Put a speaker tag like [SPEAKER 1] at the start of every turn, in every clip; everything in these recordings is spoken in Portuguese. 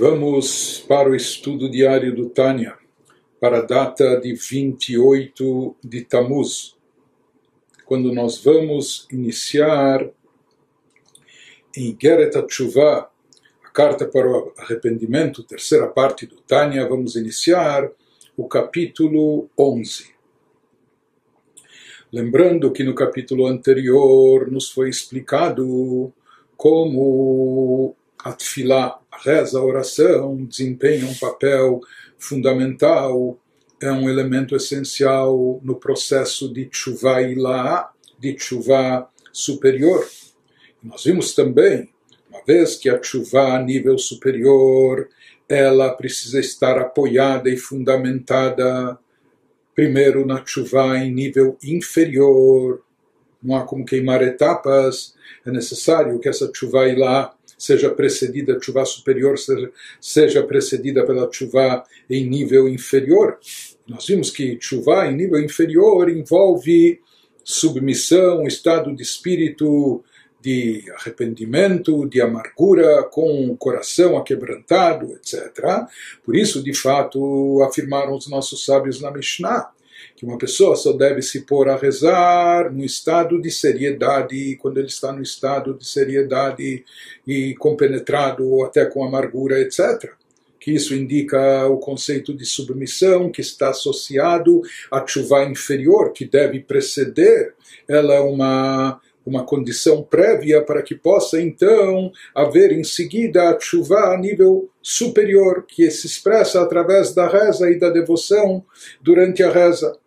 [SPEAKER 1] Vamos para o estudo diário do Tânia, para a data de 28 de Tamuz, quando nós vamos iniciar em Geret Tshuva, a carta para o arrependimento, terceira parte do Tânia, vamos iniciar o capítulo 11. Lembrando que no capítulo anterior nos foi explicado como a tefilá, reza, a oração, desempenha um papel fundamental, é um elemento essencial no processo de tshuva ilá, de tshuva superior. Nós vimos também, uma vez que a tshuva a nível superior, ela precisa estar apoiada e fundamentada primeiro na tshuva em nível inferior, não há como queimar etapas, é necessário que essa tshuva ilá seja precedida, a chuva superior seja, seja precedida pela chuva em nível inferior. Nós vimos que chuva em nível inferior envolve submissão, estado de espírito de arrependimento, de amargura, com o coração aquebrantado, etc. Por isso, de fato, afirmaram os nossos sábios na Mishnah, que uma pessoa só deve se pôr a rezar no estado de seriedade, quando ele está no estado de seriedade e compenetrado ou até com amargura, etc. Que isso indica o conceito de submissão que está associado à chuva inferior, que deve preceder. Ela é uma uma condição prévia para que possa então haver em seguida a chuva a nível superior, que se expressa através da reza e da devoção durante a reza.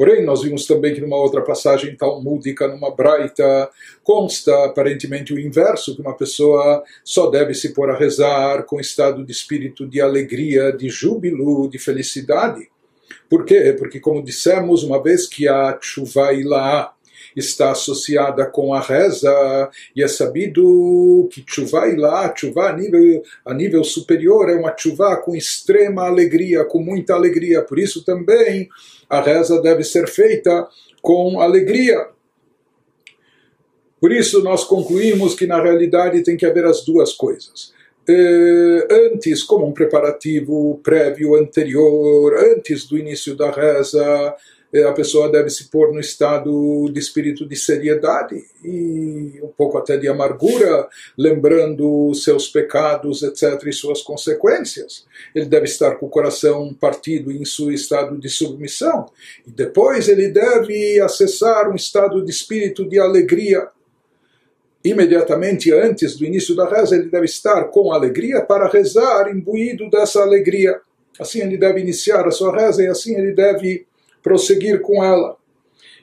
[SPEAKER 1] Porém, nós vimos também que numa outra passagem talmúdica, numa braita, consta aparentemente o inverso, que uma pessoa só deve se pôr a rezar com estado de espírito de alegria, de júbilo, de felicidade. Por quê? Porque, como dissemos, uma vez que a chuva ilá está associada com a reza, e é sabido que chuva ilá, chuva a nível, a nível superior, é uma chuva com extrema alegria, com muita alegria. Por isso também a reza deve ser feita com alegria. Por isso, nós concluímos que na realidade tem que haver as duas coisas. Eh, antes, como um preparativo prévio, anterior, antes do início da reza, a pessoa deve se pôr no estado de espírito de seriedade e um pouco até de amargura, lembrando seus pecados, etc., e suas consequências. Ele deve estar com o coração partido em seu estado de submissão. E depois ele deve acessar um estado de espírito de alegria. Imediatamente antes do início da reza, ele deve estar com alegria para rezar, imbuído dessa alegria. Assim ele deve iniciar a sua reza e assim ele deve prosseguir com ela.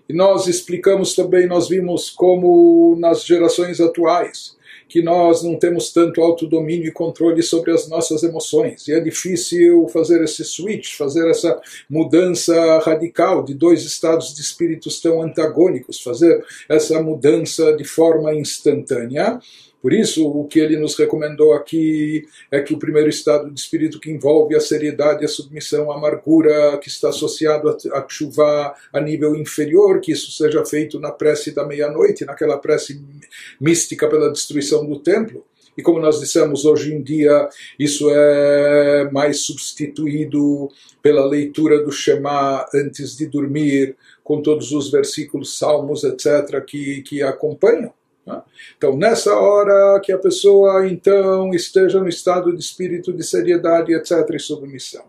[SPEAKER 1] E nós explicamos também, nós vimos como nas gerações atuais, que nós não temos tanto autodomínio e controle sobre as nossas emoções. E é difícil fazer esse switch, fazer essa mudança radical de dois estados de espíritos tão antagônicos, fazer essa mudança de forma instantânea. Por isso, o que ele nos recomendou aqui é que o primeiro estado de espírito que envolve a seriedade, a submissão, a amargura, que está associado a, chuva a nível inferior, que isso seja feito na prece da meia-noite, naquela prece mística pela destruição do templo. E como nós dissemos, hoje em dia isso é mais substituído pela leitura do Shema antes de dormir, com todos os versículos, salmos, etc., que, que acompanham. Né? Então, nessa hora que a pessoa então esteja no estado de espírito de seriedade, etc., e submissão.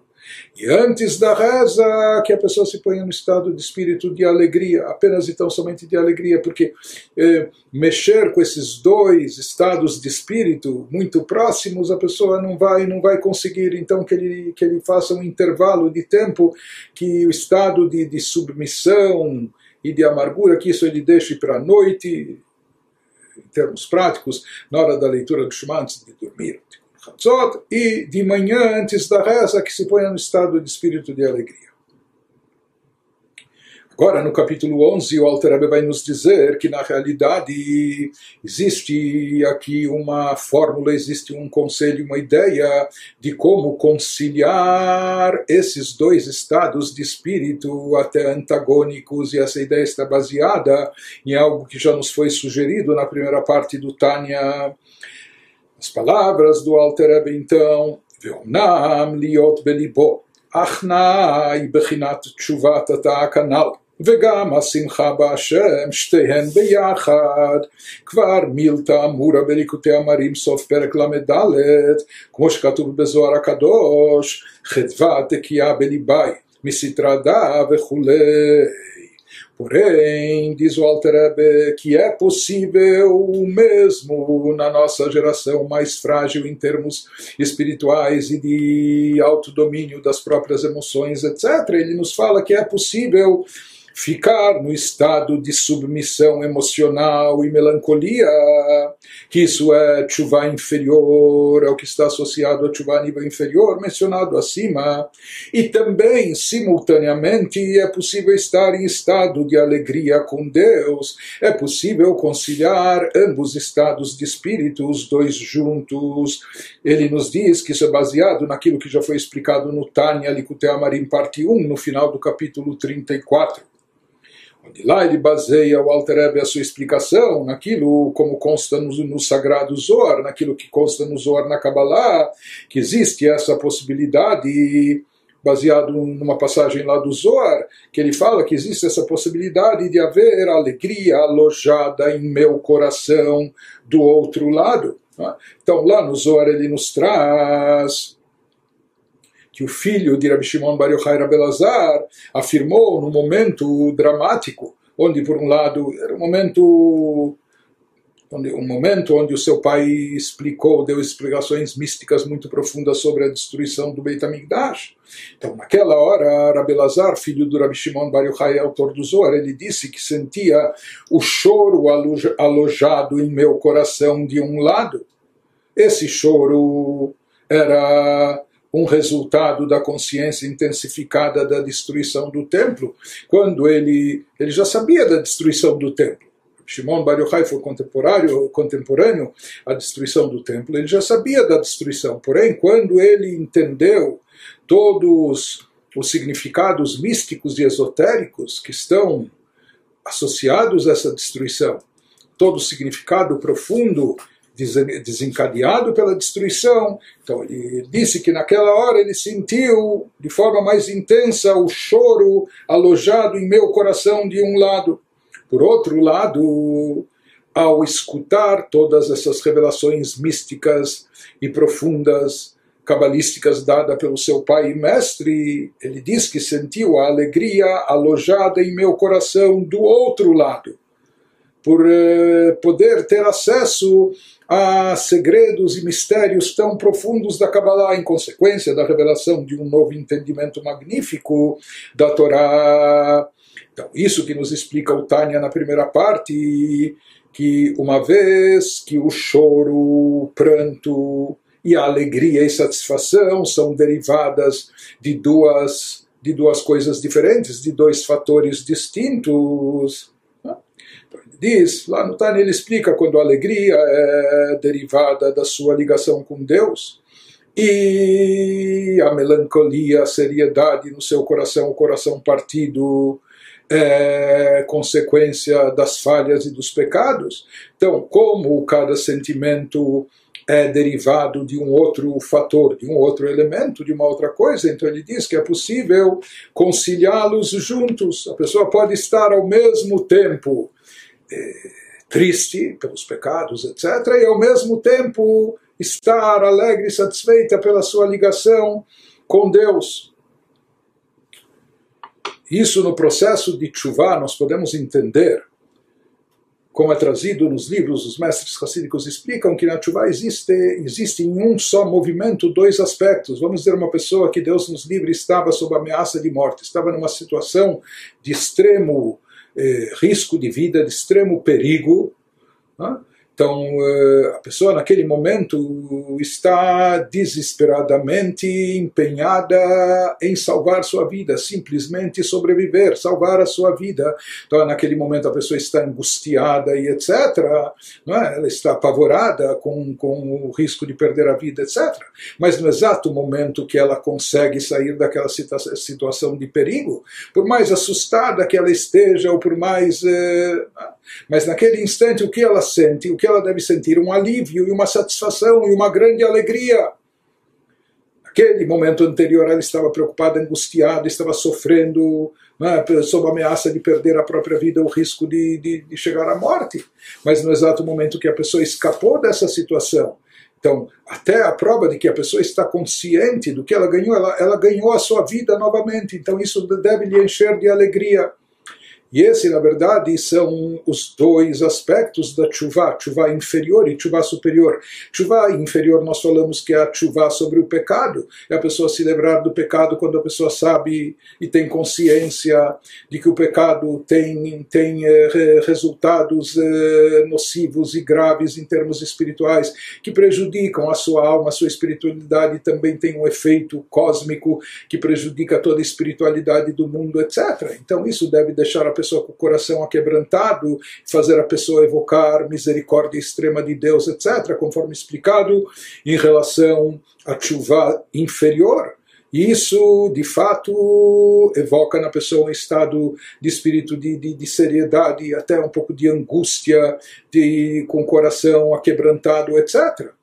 [SPEAKER 1] E antes da reza, que a pessoa se ponha no estado de espírito de alegria, apenas então somente de alegria, porque eh, mexer com esses dois estados de espírito muito próximos, a pessoa não vai não vai conseguir, então que ele, que ele faça um intervalo de tempo, que o estado de, de submissão e de amargura, que isso ele deixe para a noite, termos práticos, na hora da leitura do Shema antes de dormir, e de manhã antes da reza que se põe no estado de espírito de alegria. Agora, no capítulo 11, o Alter Rebbe vai nos dizer que, na realidade, existe aqui uma fórmula, existe um conselho, uma ideia de como conciliar esses dois estados de espírito até antagônicos, e essa ideia está baseada em algo que já nos foi sugerido na primeira parte do Tânia. As palavras do Alter Rebbe, então, ואומנם להיות בליבו, אך נאי בחינת תשובת התא כנ"ל. וגם השמחה בהשם, שתיהן ביחד. כבר מילתא אמורה בליקוטי אמרים סוף פרק ל"ד, כמו שכתוב בזוהר הקדוש, חדווה תקיעה בליבי, מסתרה דה וכולי. Porém, diz o Alter que é possível, mesmo na nossa geração mais frágil em termos espirituais e de autodomínio das próprias emoções, etc., ele nos fala que é possível ficar no estado de submissão emocional e melancolia, que isso é chuva inferior, é o que está associado a chuva nível inferior, mencionado acima, e também, simultaneamente, é possível estar em estado de alegria com Deus, é possível conciliar ambos estados de espírito, os dois juntos. Ele nos diz que isso é baseado naquilo que já foi explicado no Tânia Likutei Amarim, parte 1, no final do capítulo 34 onde lá ele baseia o Alter Ebe a sua explicação naquilo como consta no, no Sagrado Zohar, naquilo que consta no Zohar na Kabbalah, que existe essa possibilidade baseado numa passagem lá do Zohar, que ele fala que existe essa possibilidade de haver alegria alojada em meu coração do outro lado. Né? Então lá no Zohar ele nos traz que o filho de Rabbi Shimon Bar Yochai Rabelazar afirmou num momento dramático, onde por um lado era um momento onde, um momento onde o seu pai explicou, deu explicações místicas muito profundas sobre a destruição do Beit HaMikdash. Então, naquela hora, Rabelazar, filho do Rabbi Shimon Bar Yochai, autor do Zohar, ele disse que sentia o choro alojado em meu coração de um lado. Esse choro era um resultado da consciência intensificada da destruição do templo, quando ele, ele já sabia da destruição do templo. Shimon Bar Yochai foi contemporâneo, contemporâneo à destruição do templo, ele já sabia da destruição, porém, quando ele entendeu todos os significados místicos e esotéricos que estão associados a essa destruição, todo o significado profundo desencadeado pela destruição. Então ele disse que naquela hora ele sentiu de forma mais intensa o choro alojado em meu coração de um lado. Por outro lado, ao escutar todas essas revelações místicas e profundas, cabalísticas dadas pelo seu pai e mestre, ele diz que sentiu a alegria alojada em meu coração do outro lado por eh, poder ter acesso a segredos e mistérios tão profundos da Kabbalah, em consequência da revelação de um novo entendimento magnífico da Torá. Então, isso que nos explica o Tânia na primeira parte, que uma vez que o choro, o pranto e a alegria e satisfação são derivadas de duas, de duas coisas diferentes, de dois fatores distintos, diz, lá no Tânia ele explica quando a alegria é derivada da sua ligação com Deus e a melancolia, a seriedade no seu coração, o coração partido, é consequência das falhas e dos pecados. Então, como cada sentimento é derivado de um outro fator, de um outro elemento, de uma outra coisa. Então ele diz que é possível conciliá-los juntos. A pessoa pode estar ao mesmo tempo triste pelos pecados, etc., e ao mesmo tempo estar alegre e satisfeita pela sua ligação com Deus. Isso no processo de chuva nós podemos entender, como é trazido nos livros, os mestres racídicos explicam que na chuva existe, existe em um só movimento dois aspectos. Vamos dizer, uma pessoa que Deus nos livre estava sob ameaça de morte, estava numa situação de extremo eh, risco de vida, de extremo perigo. Né? Então, eh, a pessoa naquele momento está desesperadamente empenhada em salvar sua vida, simplesmente sobreviver, salvar a sua vida. Então, naquele momento, a pessoa está angustiada e etc. Não é? Ela está apavorada com, com o risco de perder a vida, etc. Mas no exato momento que ela consegue sair daquela situação de perigo, por mais assustada que ela esteja, ou por mais. Eh, mas naquele instante, o que ela sente? O que ela deve sentir? Um alívio e uma satisfação e uma grande alegria. naquele momento anterior ela estava preocupada, angustiada, estava sofrendo né, sob a ameaça de perder a própria vida, o risco de, de, de chegar à morte. Mas no exato momento que a pessoa escapou dessa situação, então, até a prova de que a pessoa está consciente do que ela ganhou, ela, ela ganhou a sua vida novamente. Então, isso deve lhe encher de alegria. E esse, na verdade, são os dois aspectos da chuva, chuva inferior e chuva superior. Chuva inferior, nós falamos que é a chuva sobre o pecado, é a pessoa se lembrar do pecado quando a pessoa sabe e tem consciência de que o pecado tem, tem eh, resultados eh, nocivos e graves em termos espirituais, que prejudicam a sua alma, a sua espiritualidade, também tem um efeito cósmico que prejudica toda a espiritualidade do mundo, etc. Então, isso deve deixar a pessoa com o coração aquebrantado, fazer a pessoa evocar misericórdia extrema de Deus, etc., conforme explicado em relação à chuva inferior. Isso, de fato, evoca na pessoa um estado de espírito de, de, de seriedade, até um pouco de angústia, de, com o coração aquebrantado, etc.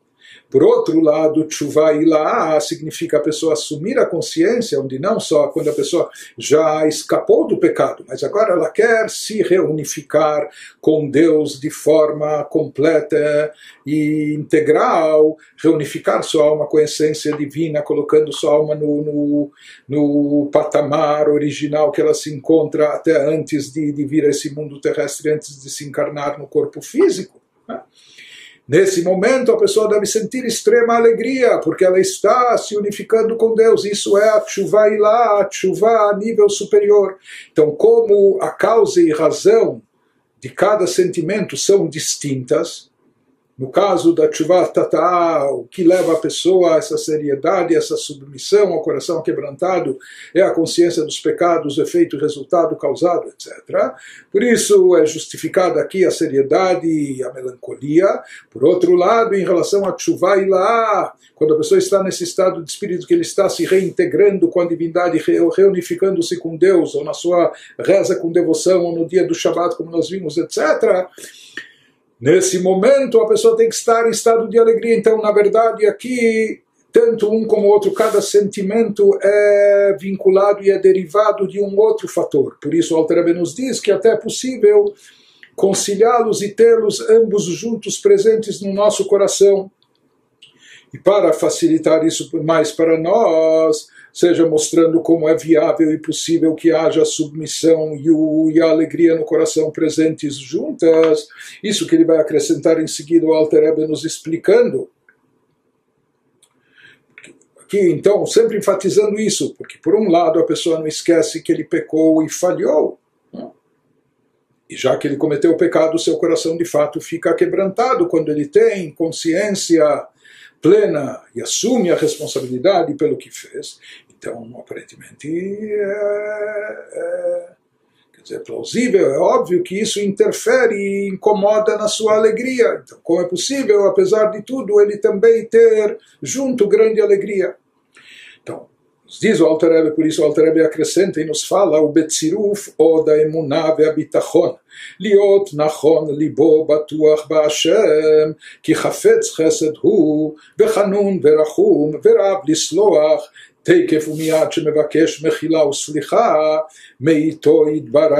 [SPEAKER 1] Por outro lado, tshuva ilá significa a pessoa assumir a consciência, onde não só quando a pessoa já escapou do pecado, mas agora ela quer se reunificar com Deus de forma completa e integral, reunificar sua alma com a essência divina, colocando sua alma no, no, no patamar original que ela se encontra até antes de, de vir a esse mundo terrestre, antes de se encarnar no corpo físico. Né? Nesse momento, a pessoa deve sentir extrema alegria, porque ela está se unificando com Deus. Isso é a chuva ilá, a chuva a nível superior. Então, como a causa e razão de cada sentimento são distintas, no caso da chuva tatá, o que leva a pessoa a essa seriedade, essa submissão ao coração quebrantado, é a consciência dos pecados, efeito, resultado, causado, etc. Por isso é justificada aqui a seriedade e a melancolia. Por outro lado, em relação a chuva e quando a pessoa está nesse estado de espírito que ele está se reintegrando com a divindade, reunificando-se com Deus, ou na sua reza com devoção, ou no dia do Shabat, como nós vimos, etc Nesse momento, a pessoa tem que estar em estado de alegria. Então, na verdade, aqui, tanto um como o outro, cada sentimento é vinculado e é derivado de um outro fator. Por isso, Alter nos diz que até é possível conciliá-los e tê-los ambos juntos presentes no nosso coração. E para facilitar isso mais para nós, seja mostrando como é viável e possível que haja submissão e, o, e a alegria no coração presentes juntas. Isso que ele vai acrescentar em seguida o Alter Ebe nos explicando. Então, sempre enfatizando isso, porque por um lado a pessoa não esquece que ele pecou e falhou. Né? E já que ele cometeu o pecado, seu coração de fato fica quebrantado quando ele tem consciência plena e assume a responsabilidade pelo que fez. Então, aparentemente, é, é, quer dizer, é plausível, é óbvio que isso interfere e incomoda na sua alegria. Então, como é possível, apesar de tudo, ele também ter junto grande alegria? Então, diz o Alter Rebbe, por isso o Alter acrescenta e nos fala o Betziruf Oda Emunave Ve'abitachon Liot Nachon Libo Batuach ba'ashem Ki Chafetz Chesed Hu Ve'chanun Ve'rachum Ve'rab Lisloach תקף ומיד שמבקש מחילה וסליחה, מאיתו יתברך.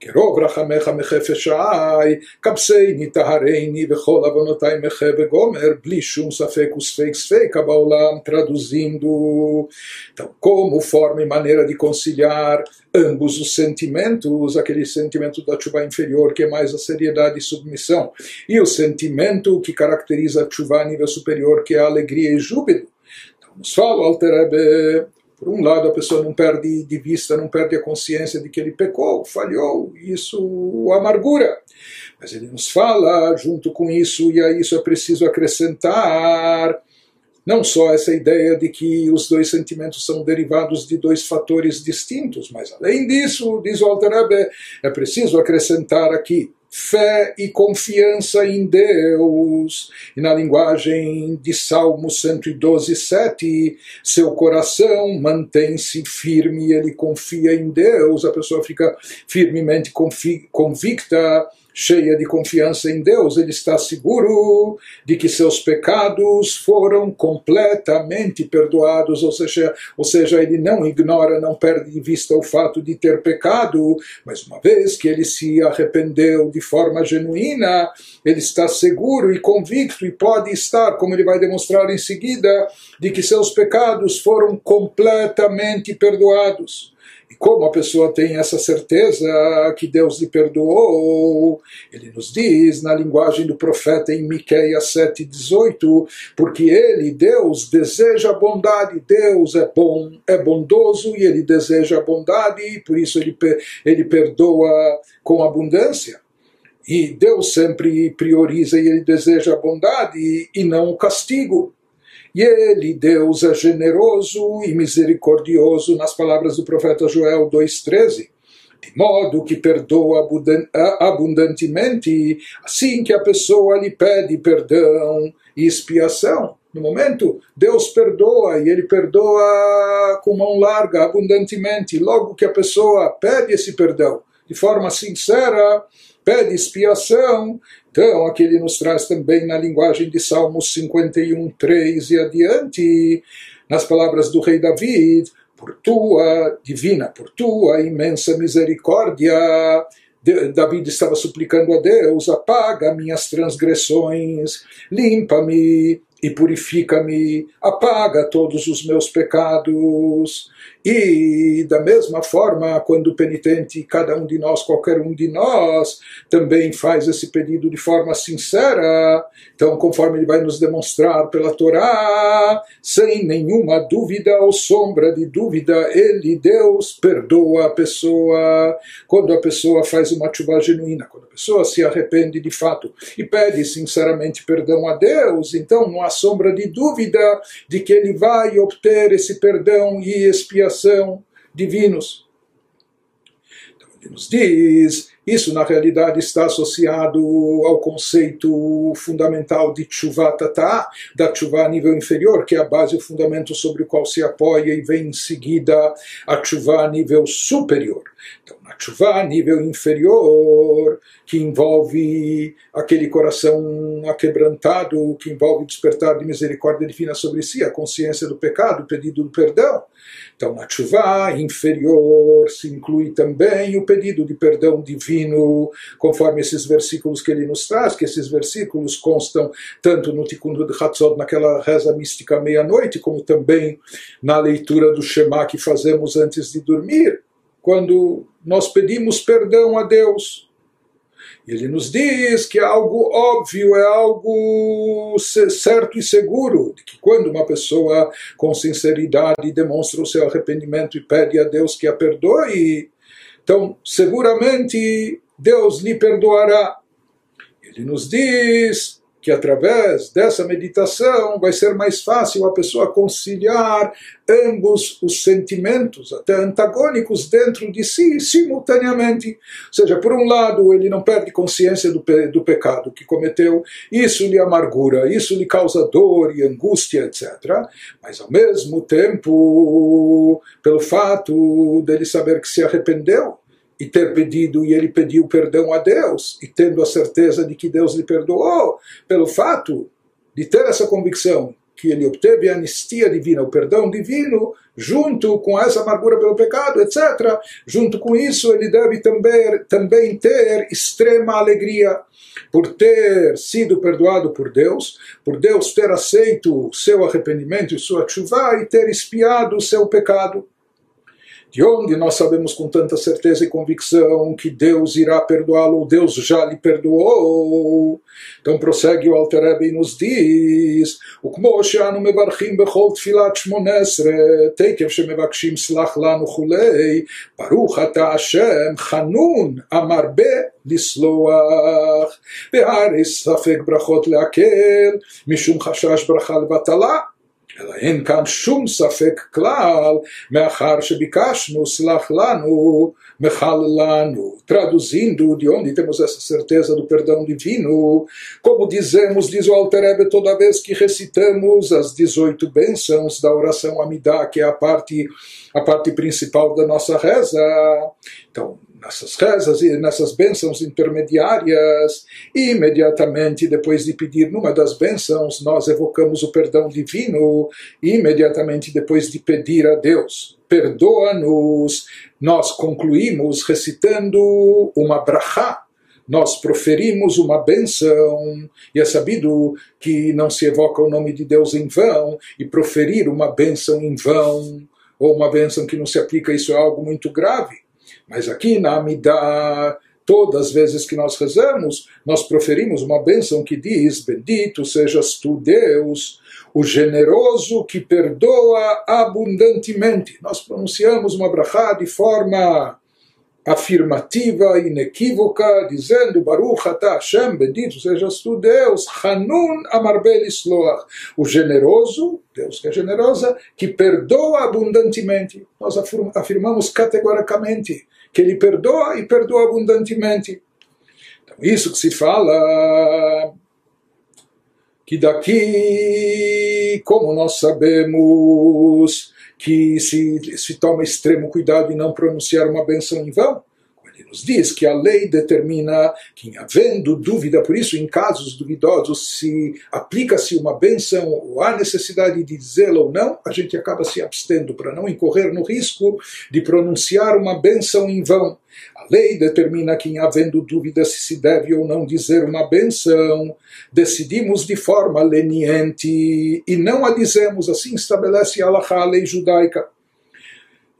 [SPEAKER 1] כרוב רחמך מחפש שעי, כבסני טהרני וכל עוונותי מחה וגומר, בלי שום ספק וספק ספקה בעולם, traduzindo. Então, como forma e maneira de conciliar ambos os sentimentos, aquele sentimento da chuva inferior, que é mais a seriedade e submissão, e o sentimento que caracteriza a chuva a nível superior, que é a alegria e júbilo. Nos fala Alter Rebbe, por um lado a pessoa não perde de vista, não perde a consciência de que ele pecou, falhou, isso o amargura. Mas ele nos fala, junto com isso, e a isso é preciso acrescentar, não só essa ideia de que os dois sentimentos são derivados de dois fatores distintos, mas além disso, diz o Alter Rebbe, é preciso acrescentar aqui fé e confiança em Deus. E na linguagem de Salmo 112, 7, seu coração mantém-se firme, ele confia em Deus, a pessoa fica firmemente convicta cheia de confiança em Deus, ele está seguro de que seus pecados foram completamente perdoados, ou seja, ou seja, ele não ignora, não perde de vista o fato de ter pecado, mas uma vez que ele se arrependeu de forma genuína, ele está seguro e convicto e pode estar, como ele vai demonstrar em seguida, de que seus pecados foram completamente perdoados. Como a pessoa tem essa certeza que Deus lhe perdoou, ele nos diz na linguagem do profeta em Miqueias 7:18, porque ele, Deus, deseja bondade, Deus é bom, é bondoso e ele deseja bondade, e por isso ele, ele perdoa com abundância. E Deus sempre prioriza e ele deseja a bondade e não o castigo. E ele, Deus, é generoso e misericordioso, nas palavras do profeta Joel 2,13 de modo que perdoa abundantemente, assim que a pessoa lhe pede perdão e expiação. No momento, Deus perdoa e Ele perdoa com mão larga, abundantemente. Logo que a pessoa pede esse perdão de forma sincera, pede expiação. Então, aqui ele nos traz também na linguagem de Salmos 51, 3 e adiante, nas palavras do rei David, por tua divina, por tua imensa misericórdia, David estava suplicando a Deus: apaga minhas transgressões, limpa-me e purifica-me, apaga todos os meus pecados. E da mesma forma, quando o penitente, cada um de nós, qualquer um de nós, também faz esse pedido de forma sincera, então, conforme ele vai nos demonstrar pela Torá, sem nenhuma dúvida ou sombra de dúvida, ele, Deus, perdoa a pessoa. Quando a pessoa faz uma chuva genuína, quando a pessoa se arrepende de fato e pede sinceramente perdão a Deus, então não há sombra de dúvida de que ele vai obter esse perdão e expiação divinos. Então ele nos diz, isso na realidade está associado ao conceito fundamental de tshuva tata, da tshuva a nível inferior, que é a base, o fundamento sobre o qual se apoia e vem em seguida a tshuva a nível superior. Então, na tshuva a nível inferior, que envolve aquele coração aquebrantado, que envolve despertar de misericórdia divina sobre si, a consciência do pecado, o pedido do perdão. Então, na chuva inferior se inclui também o pedido de perdão divino, conforme esses versículos que ele nos traz, que esses versículos constam tanto no Tikkun Hatzot, naquela reza mística meia-noite, como também na leitura do Shema que fazemos antes de dormir, quando nós pedimos perdão a Deus ele nos diz que é algo óbvio, é algo certo e seguro, que quando uma pessoa com sinceridade demonstra o seu arrependimento e pede a Deus que a perdoe, então seguramente Deus lhe perdoará. Ele nos diz que através dessa meditação vai ser mais fácil a pessoa conciliar ambos os sentimentos, até antagônicos dentro de si, simultaneamente. Ou seja, por um lado, ele não perde consciência do, pe do pecado que cometeu, isso lhe amargura, isso lhe causa dor e angústia, etc. Mas ao mesmo tempo, pelo fato dele saber que se arrependeu, e ter pedido, e ele pediu perdão a Deus, e tendo a certeza de que Deus lhe perdoou, pelo fato de ter essa convicção que ele obteve a anistia divina, o perdão divino, junto com essa amargura pelo pecado, etc. Junto com isso, ele deve também, também ter extrema alegria por ter sido perdoado por Deus, por Deus ter aceito o seu arrependimento e sua chuva e ter espiado o seu pecado de onde nós sabemos com tanta certeza e convicção que Deus irá perdoá-lo, Deus já lhe perdoou. Então prossegue o Alter Rebbe e nos diz, וכמו שאנו מברכים בכל תפילת שמונה עשרה, תקף שמבקשים סלח לנו כולי, ברוך אתה השם חנון המרבה לסלוח, והרי ספק ברכות להקל, משום חשש ברכה לבטלה. אלא אין כאן שום ספק כלל, מאחר שביקשנו סלח לנו, מחל לנו. Traduzindo, de onde temos essa certeza do perdão divino, como dizemos, diz o Alter toda vez que recitamos as 18 bênçãos da oração Amidá, que é a parte, a parte principal da nossa reza. Então, nessas rezas e nessas bênçãos intermediárias, imediatamente depois de pedir numa das bênçãos, nós evocamos o perdão divino, imediatamente depois de pedir a Deus, perdoa-nos, nós concluímos recitando uma brachá, nós proferimos uma benção, e é sabido que não se evoca o nome de Deus em vão, e proferir uma benção em vão, ou uma benção que não se aplica, isso é algo muito grave. Mas aqui na Amidah, todas as vezes que nós rezamos, nós proferimos uma bênção que diz: Bendito sejas tu, Deus, o generoso que perdoa abundantemente. Nós pronunciamos uma brachá de forma afirmativa, inequívoca, dizendo Baruch atah Hashem, bendito sejas tu Deus, Hanun amarbel isloach, o generoso, Deus que é generosa, que perdoa abundantemente. Nós afirmamos categoricamente que Ele perdoa e perdoa abundantemente. Então, isso que se fala, que daqui, como nós sabemos, que se, se toma extremo cuidado em não pronunciar uma benção em vão, ele nos diz que a lei determina que, havendo dúvida, por isso, em casos duvidosos, se aplica-se uma benção ou há necessidade de dizê-la ou não, a gente acaba se abstendo para não incorrer no risco de pronunciar uma benção em vão. A lei determina que, havendo dúvida se se deve ou não dizer uma benção, decidimos de forma leniente e não a dizemos, assim estabelece a a lei judaica.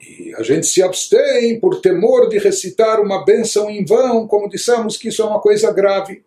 [SPEAKER 1] E a gente se abstém por temor de recitar uma benção em vão, como dissemos que isso é uma coisa grave.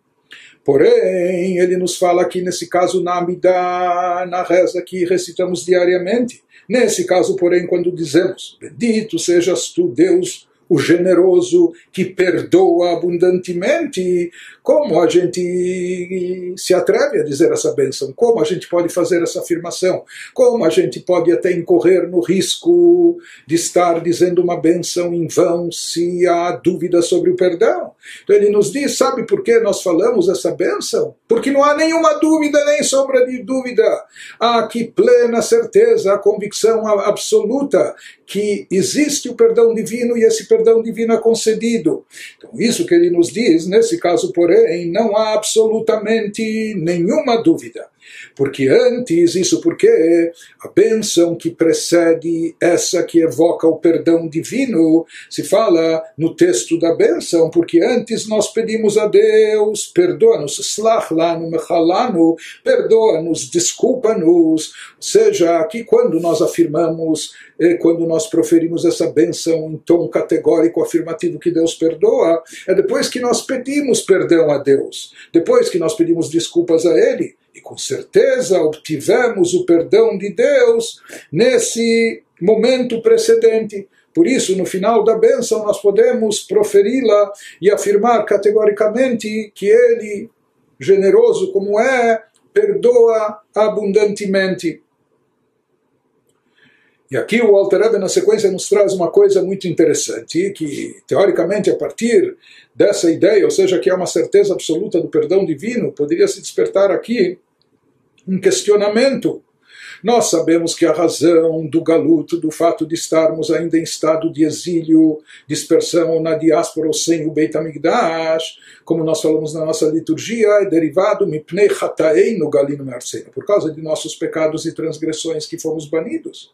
[SPEAKER 1] Porém, ele nos fala aqui nesse caso na Amidá, na reza que recitamos diariamente. Nesse caso, porém, quando dizemos, bendito sejas tu, Deus, o generoso que perdoa abundantemente. Como a gente se atreve a dizer essa bênção? Como a gente pode fazer essa afirmação? Como a gente pode até incorrer no risco de estar dizendo uma bênção em vão se há dúvida sobre o perdão? Então ele nos diz: sabe por que nós falamos essa bênção? Porque não há nenhuma dúvida, nem sombra de dúvida. Há aqui plena certeza, a convicção absoluta que existe o perdão divino e esse perdão divino é concedido. Então, isso que ele nos diz, nesse caso, porém, não há absolutamente nenhuma dúvida. Porque antes, isso porque a bênção que precede essa que evoca o perdão divino, se fala no texto da bênção, porque antes nós pedimos a Deus, perdoa-nos, slach lanu, mechalanu, perdoa-nos, desculpa-nos. Seja, aqui quando nós afirmamos, eh, quando nós proferimos essa bênção em tom categórico afirmativo que Deus perdoa, é depois que nós pedimos perdão a Deus, depois que nós pedimos desculpas a Ele e com certeza obtivemos o perdão de Deus nesse momento precedente. Por isso, no final da bênção, nós podemos proferi-la e afirmar categoricamente que Ele, generoso como é, perdoa abundantemente. E aqui o Alter Rebbe, na sequência, nos traz uma coisa muito interessante, que, teoricamente, a partir dessa ideia, ou seja, que há uma certeza absoluta do perdão divino, poderia se despertar aqui um questionamento. Nós sabemos que a razão do galuto, do fato de estarmos ainda em estado de exílio, dispersão na diáspora ou sem o Beit HaMikdash, como nós falamos na nossa liturgia, é derivado mipnei no galino por causa de nossos pecados e transgressões que fomos banidos.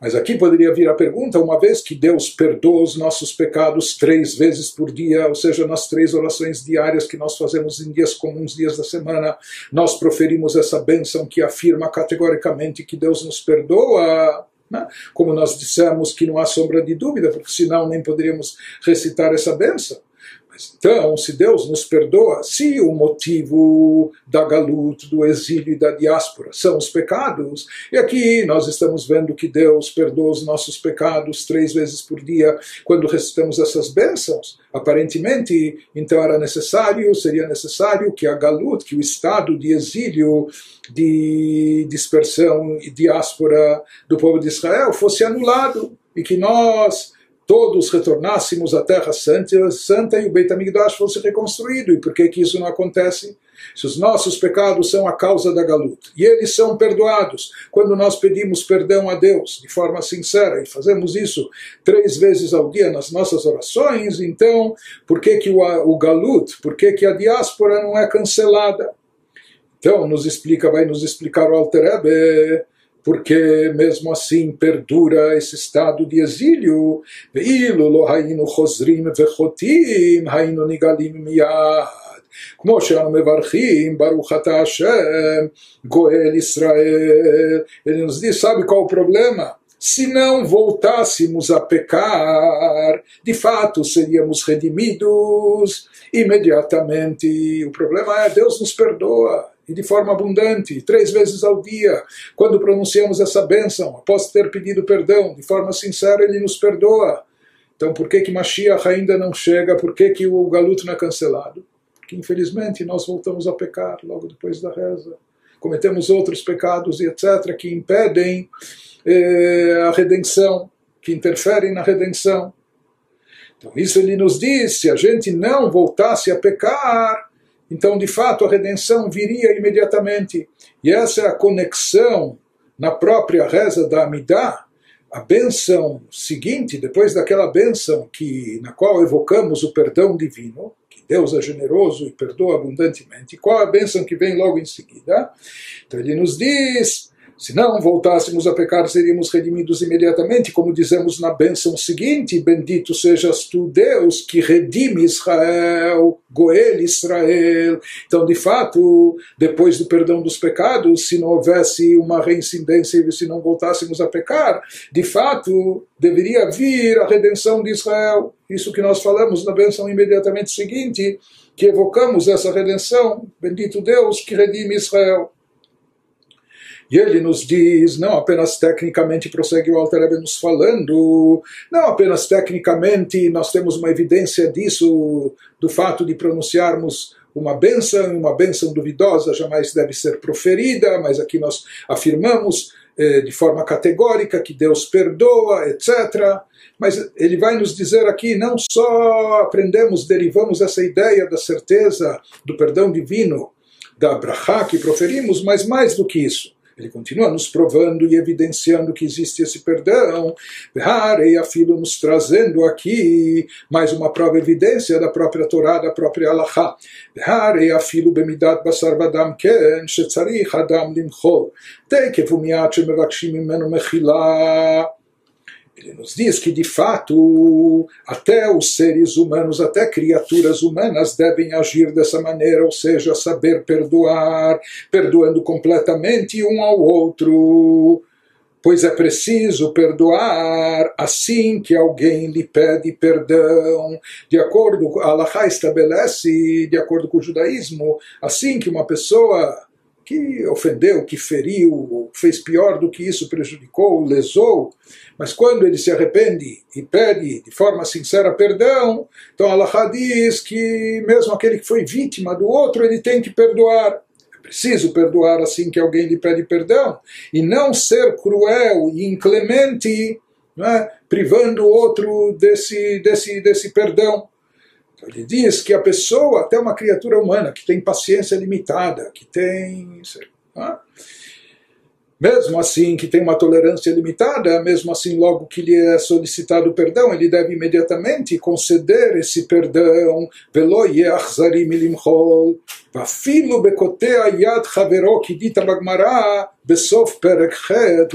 [SPEAKER 1] Mas aqui poderia vir a pergunta: uma vez que Deus perdoa os nossos pecados três vezes por dia, ou seja, nas três orações diárias que nós fazemos em dias comuns, dias da semana, nós proferimos essa bênção que afirma categoricamente que Deus nos perdoa. Né? Como nós dissemos que não há sombra de dúvida, porque senão nem poderíamos recitar essa bênção. Então, se Deus nos perdoa, se o motivo da galuta, do exílio e da diáspora são os pecados, e aqui nós estamos vendo que Deus perdoa os nossos pecados três vezes por dia quando recitamos essas bênçãos, aparentemente, então era necessário, seria necessário que a galuta, que o estado de exílio, de dispersão e diáspora do povo de Israel fosse anulado e que nós todos retornássemos à Terra Santa, Santa e o Beit HaMikdash fosse reconstruído. E por que, que isso não acontece? Se os nossos pecados são a causa da galuta e eles são perdoados quando nós pedimos perdão a Deus de forma sincera e fazemos isso três vezes ao dia nas nossas orações, então por que, que o, o galut, por que, que a diáspora não é cancelada? Então nos explica, vai nos explicar o Alter Rebbe porque mesmo assim perdura esse estado de exílio. ואילו לא היינו חוזרים וחוטאים, היינו נגאלים מיד. כמו שאנו מברכים, ברוך אתה השם, גואל ישראל. Ele nos diz, sabe qual o problema? Se não voltássemos a pecar, de fato seríamos redimidos imediatamente. O problema é Deus nos perdoa e de forma abundante, três vezes ao dia. Quando pronunciamos essa bênção, após ter pedido perdão, de forma sincera, ele nos perdoa. Então, por que que Mashiach ainda não chega? Por que que o galuto não é cancelado? Porque, infelizmente, nós voltamos a pecar logo depois da reza. Cometemos outros pecados e etc. que impedem eh, a redenção, que interferem na redenção. Então, isso ele nos diz: se a gente não voltasse a pecar, então de fato a redenção viria imediatamente. E essa é a conexão na própria reza da Amidah, a benção seguinte, depois daquela benção que, na qual evocamos o perdão divino, que Deus é generoso e perdoa abundantemente, qual a benção que vem logo em seguida? Então ele nos diz se não voltássemos a pecar, seríamos redimidos imediatamente, como dizemos na bênção seguinte: Bendito sejas tu, Deus, que redime Israel, Goel Israel. Então, de fato, depois do perdão dos pecados, se não houvesse uma reincidência e se não voltássemos a pecar, de fato, deveria vir a redenção de Israel. Isso que nós falamos na bênção imediatamente seguinte, que evocamos essa redenção. Bendito Deus que redime Israel. E ele nos diz, não apenas tecnicamente, prossegue o Alter nos falando, não apenas tecnicamente nós temos uma evidência disso, do fato de pronunciarmos uma benção, uma benção duvidosa jamais deve ser proferida, mas aqui nós afirmamos eh, de forma categórica que Deus perdoa, etc. Mas ele vai nos dizer aqui, não só aprendemos, derivamos essa ideia da certeza do perdão divino, da brachá que proferimos, mas mais do que isso. Ele continua nos provando e evidenciando que existe esse perdão. Harei a filo nos trazendo aqui mais uma prova evidência da própria Torá, da própria Allahá. Harei a filo bemidat basar vadam ken shetzarich adam limchol. Tekev umiat shemevakshim imenu mechila ele nos diz que, de fato, até os seres humanos, até criaturas humanas devem agir dessa maneira, ou seja, saber perdoar, perdoando completamente um ao outro. Pois é preciso perdoar assim que alguém lhe pede perdão. De acordo com a Allah estabelece, de acordo com o judaísmo, assim que uma pessoa que ofendeu, que feriu, fez pior do que isso, prejudicou, lesou, mas quando ele se arrepende e pede de forma sincera perdão, então Allah diz que mesmo aquele que foi vítima do outro, ele tem que perdoar. É preciso perdoar assim que alguém lhe pede perdão, e não ser cruel e inclemente, é? privando o outro desse, desse, desse perdão. Ele diz que a pessoa, até uma criatura humana, que tem paciência limitada, que tem. Sei, lá, mesmo assim, que tem uma tolerância limitada, mesmo assim, logo que lhe é solicitado perdão, ele deve imediatamente conceder esse perdão. Velo yachzari. Vafilo bekotea yad haverok, kidita bagmará besof perek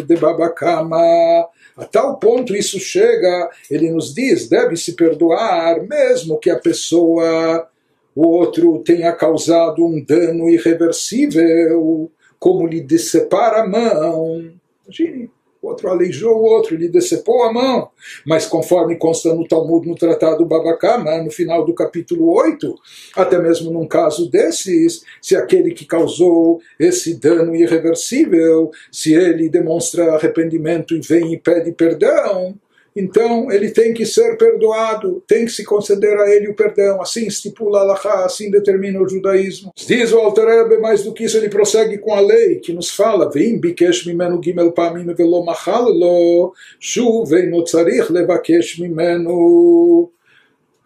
[SPEAKER 1] de babakama. A tal ponto isso chega, ele nos diz, deve se perdoar, mesmo que a pessoa, o outro, tenha causado um dano irreversível como lhe decepar a mão. Imagine, outro aleijou o outro, lhe decepou a mão. Mas conforme consta no Talmud, no Tratado Babakama, no final do capítulo 8, até mesmo num caso desses, se aquele que causou esse dano irreversível, se ele demonstra arrependimento e vem e pede perdão, então ele tem que ser perdoado, tem que se conceder a ele o perdão. Assim estipula Allah, assim determina o judaísmo. Diz o Alter Rebbe, mais do que isso, ele prossegue com a lei que nos fala: Vim bikesh mimenu gimel pamim velo machal lo, shuv veino tzarich levakesh mimenu.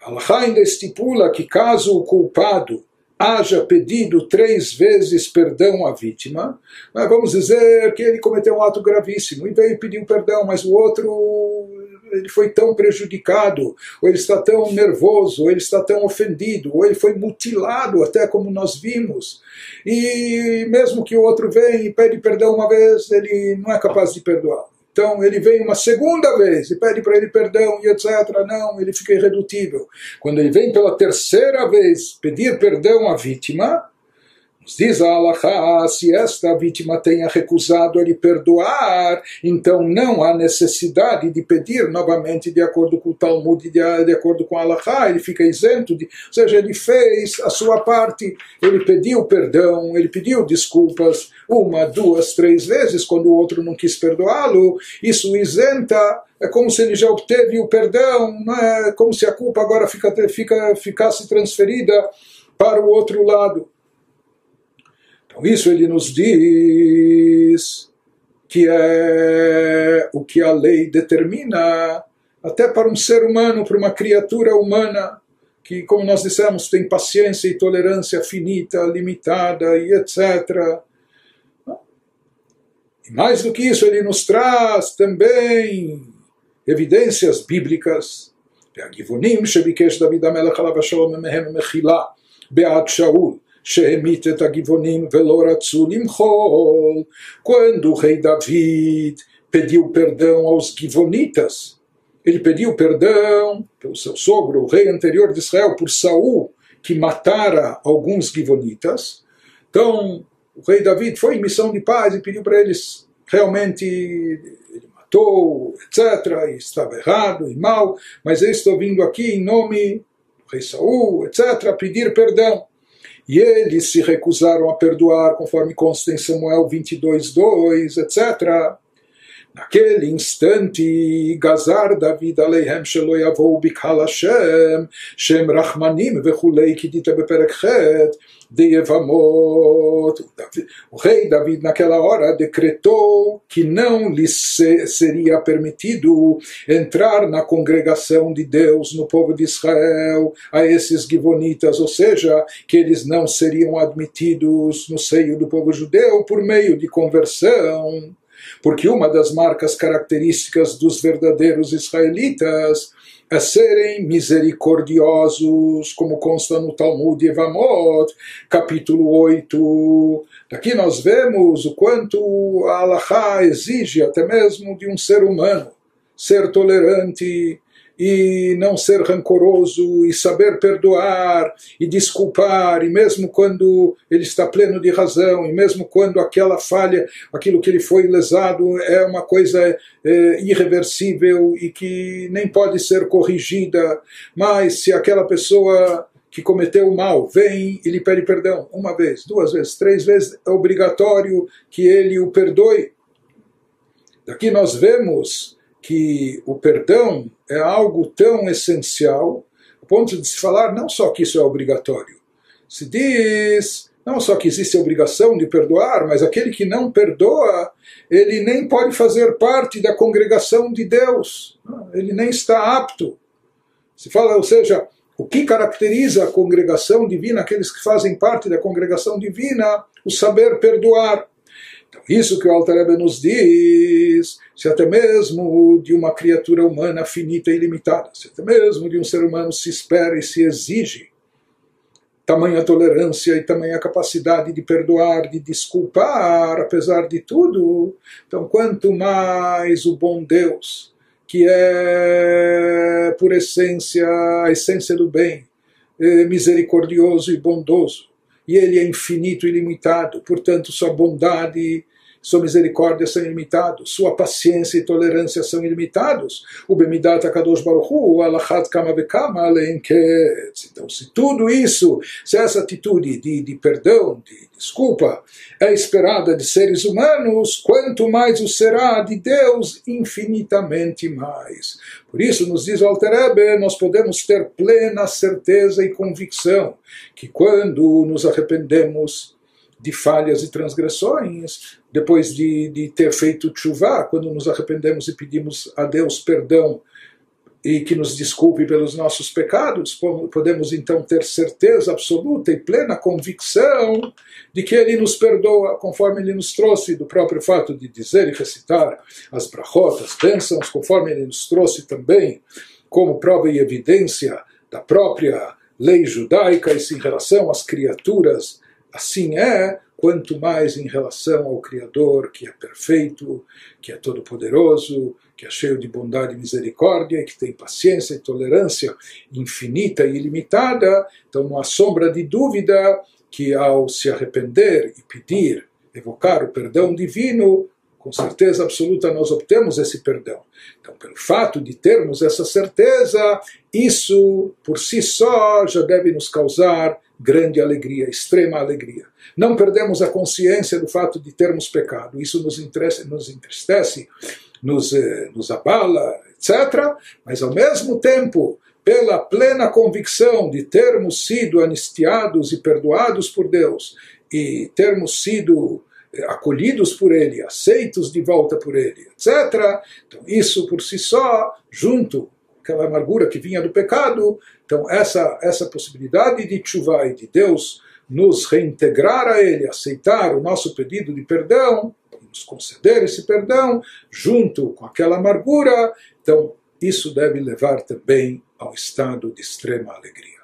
[SPEAKER 1] Allah ainda estipula que caso o culpado haja pedido três vezes perdão à vítima, vamos dizer que ele cometeu um ato gravíssimo e veio pedir perdão, mas o outro ele foi tão prejudicado, ou ele está tão nervoso, ou ele está tão ofendido, ou ele foi mutilado, até como nós vimos. E mesmo que o outro venha e pede perdão uma vez, ele não é capaz de perdoar. Então ele vem uma segunda vez e pede para ele perdão e etc. Não, ele fica irredutível. Quando ele vem pela terceira vez pedir perdão à vítima, Diz a Allah, se esta vítima tenha recusado ele perdoar, então não há necessidade de pedir novamente de acordo com o Talmud, de, de acordo com a Allah, ele fica isento, de, ou seja, ele fez a sua parte, ele pediu perdão, ele pediu desculpas, uma, duas, três vezes, quando o outro não quis perdoá-lo, isso isenta é como se ele já obteve o perdão, não é como se a culpa agora fica, fica, ficasse transferida para o outro lado. Então, isso ele nos diz que é o que a lei determina, até para um ser humano, para uma criatura humana, que, como nós dissemos, tem paciência e tolerância finita, limitada e etc. E mais do que isso, ele nos traz também evidências bíblicas. והגיוונים שביקש דוד המלך עליו השלום מהם מחילה בעד שאול quando o rei David pediu perdão aos givonitas, ele pediu perdão pelo seu sogro, o rei anterior de Israel, por Saul, que matara alguns givonitas. Então, o rei David foi em missão de paz e pediu para eles realmente ele matou, etc, e estava errado e mal, mas eu estou vindo aqui em nome do rei Saul, etc, pedir perdão. E eles se recusaram a perdoar, conforme consta em Samuel 22, 2, etc. Naquele instante, gazar David aleihem shelo yavou bikal Hashem, Shem Rachmanim vechulei, que dita beperek chet, de Yevamot. O rei David, naquela hora, decretou que não lhe seria permitido entrar na congregação de Deus, no povo de Israel, a esses Givonitas, ou seja, que eles não seriam admitidos no seio do povo judeu por meio de conversão porque uma das marcas características dos verdadeiros israelitas é serem misericordiosos, como consta no Talmud Evamot, capítulo 8. Daqui nós vemos o quanto a Allah exige até mesmo de um ser humano ser tolerante, e não ser rancoroso e saber perdoar e desculpar e mesmo quando ele está pleno de razão e mesmo quando aquela falha, aquilo que ele foi lesado é uma coisa é, irreversível e que nem pode ser corrigida, mas se aquela pessoa que cometeu o mal vem e lhe pede perdão uma vez, duas vezes, três vezes, é obrigatório que ele o perdoe. Daqui nós vemos que o perdão é algo tão essencial, a ponto de se falar não só que isso é obrigatório, se diz não só que existe a obrigação de perdoar, mas aquele que não perdoa, ele nem pode fazer parte da congregação de Deus, ele nem está apto. Se fala, ou seja, o que caracteriza a congregação divina, aqueles que fazem parte da congregação divina, o saber perdoar. Então, isso que o Altareba nos diz, se até mesmo de uma criatura humana finita e limitada, se até mesmo de um ser humano se espera e se exige tamanha tolerância e tamanha capacidade de perdoar, de desculpar, apesar de tudo, então quanto mais o bom Deus, que é por essência a essência do bem, é misericordioso e bondoso, e ele é infinito e ilimitado, portanto, sua bondade sua misericórdia são ilimitados, sua paciência e tolerância são ilimitados. O Bemidat Akadosh Baruch Hu, Alachat Kama Então, se tudo isso, se essa atitude de, de perdão, de desculpa, é esperada de seres humanos, quanto mais o será de Deus, infinitamente mais. Por isso, nos diz o Alter Ebe, nós podemos ter plena certeza e convicção que quando nos arrependemos de falhas e transgressões, depois de, de ter feito chuva, quando nos arrependemos e pedimos a Deus perdão e que nos desculpe pelos nossos pecados, podemos então ter certeza absoluta e plena convicção de que Ele nos perdoa, conforme Ele nos trouxe do próprio fato de dizer e recitar as brachot, as bênçãos, conforme Ele nos trouxe também como prova e evidência da própria lei judaica, e em relação às criaturas, assim é, quanto mais em relação ao Criador, que é perfeito, que é todo-poderoso, que é cheio de bondade e misericórdia, que tem paciência e tolerância infinita e ilimitada. Então não há sombra de dúvida que ao se arrepender e pedir, evocar o perdão divino, com certeza absoluta nós obtemos esse perdão. Então, pelo fato de termos essa certeza, isso por si só já deve nos causar grande alegria, extrema alegria. Não perdemos a consciência do fato de termos pecado. Isso nos, entristece, nos, entristece, nos, eh, nos abala, etc. Mas ao mesmo tempo, pela plena convicção de termos sido anistiados e perdoados por Deus e termos sido eh, acolhidos por Ele, aceitos de volta por Ele, etc. Então, isso por si só, junto aquela amargura que vinha do pecado, então essa, essa possibilidade de chuva e de Deus nos reintegrar a Ele, aceitar o nosso pedido de perdão, nos conceder esse perdão, junto com aquela amargura, então isso deve levar também ao estado de extrema alegria.